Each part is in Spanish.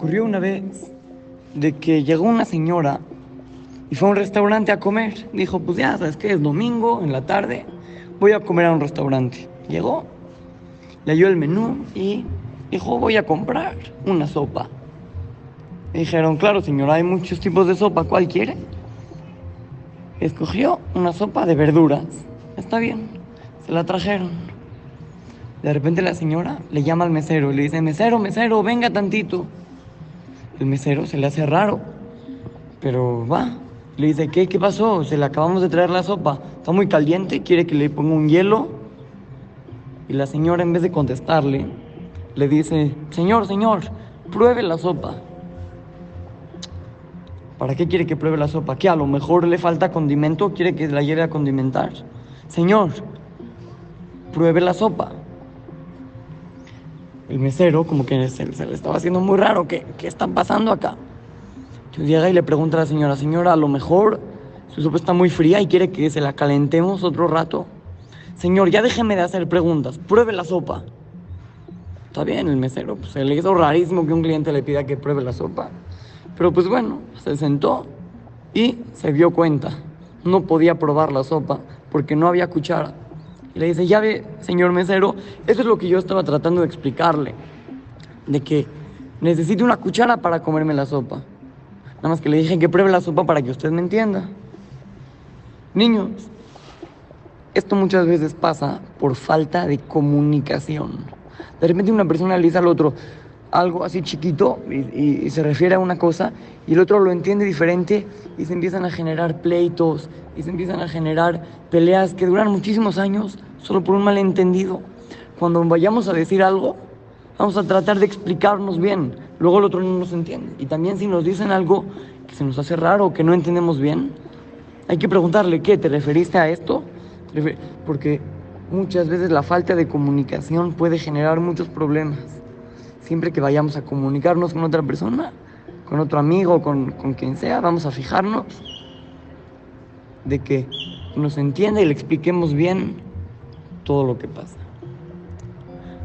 ocurrió una vez de que llegó una señora y fue a un restaurante a comer. Dijo, pues ya, ¿sabes qué? Es domingo, en la tarde, voy a comer a un restaurante. Llegó, leyó el menú y dijo, voy a comprar una sopa. dijeron, claro señora, hay muchos tipos de sopa, ¿cuál quiere? Escogió una sopa de verduras. Está bien, se la trajeron. De repente la señora le llama al mesero y le dice, mesero, mesero, venga tantito. El mesero se le hace raro, pero va. Le dice, ¿qué? ¿Qué pasó? Se le acabamos de traer la sopa. Está muy caliente, quiere que le ponga un hielo. Y la señora en vez de contestarle, le dice, señor, señor, pruebe la sopa. ¿Para qué quiere que pruebe la sopa? ¿Qué? A lo mejor le falta condimento, quiere que la lleve a condimentar. Señor, pruebe la sopa el mesero como que se, le estaba haciendo muy raro, ¿qué, qué está pasando acá? Entonces llega y le pregunta a la señora, señora, a lo mejor su sopa está muy fría y quiere que se la calentemos otro rato. Señor, ya déjeme de hacer preguntas, pruebe la sopa. Está bien, el mesero, pues se le hizo rarísimo que un cliente le pida que pruebe la sopa. Pero pues bueno, se sentó y se dio cuenta. No podía probar la sopa porque no había cuchara. Y le dice, ya ve, señor mesero, eso es lo que yo estaba tratando de explicarle. De que necesito una cuchara para comerme la sopa. Nada más que le dije que pruebe la sopa para que usted me entienda. Niños, esto muchas veces pasa por falta de comunicación. De repente una persona le dice al otro algo así chiquito y, y, se refiere a una cosa y el otro lo entiende diferente y se empiezan a generar pleitos y se empiezan a generar peleas que duran muchísimos años solo por un malentendido. Cuando vayamos a decir algo, vamos a tratar de explicarnos bien, luego el otro no nos entiende. Y también si nos dicen algo que se nos hace raro o que no entendemos bien, hay que preguntarle, ¿qué? ¿Te referiste a esto? Porque muchas veces la falta de comunicación puede generar muchos problemas. Siempre que vayamos a comunicarnos con otra persona, con otro amigo, con, con quien sea, vamos a fijarnos de que nos entienda y le expliquemos bien todo lo que pasa.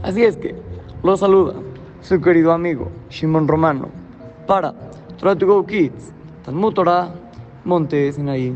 Así es que lo saluda su querido amigo Shimon Romano para Try to Go Kids, Talmud Monte Sinaí.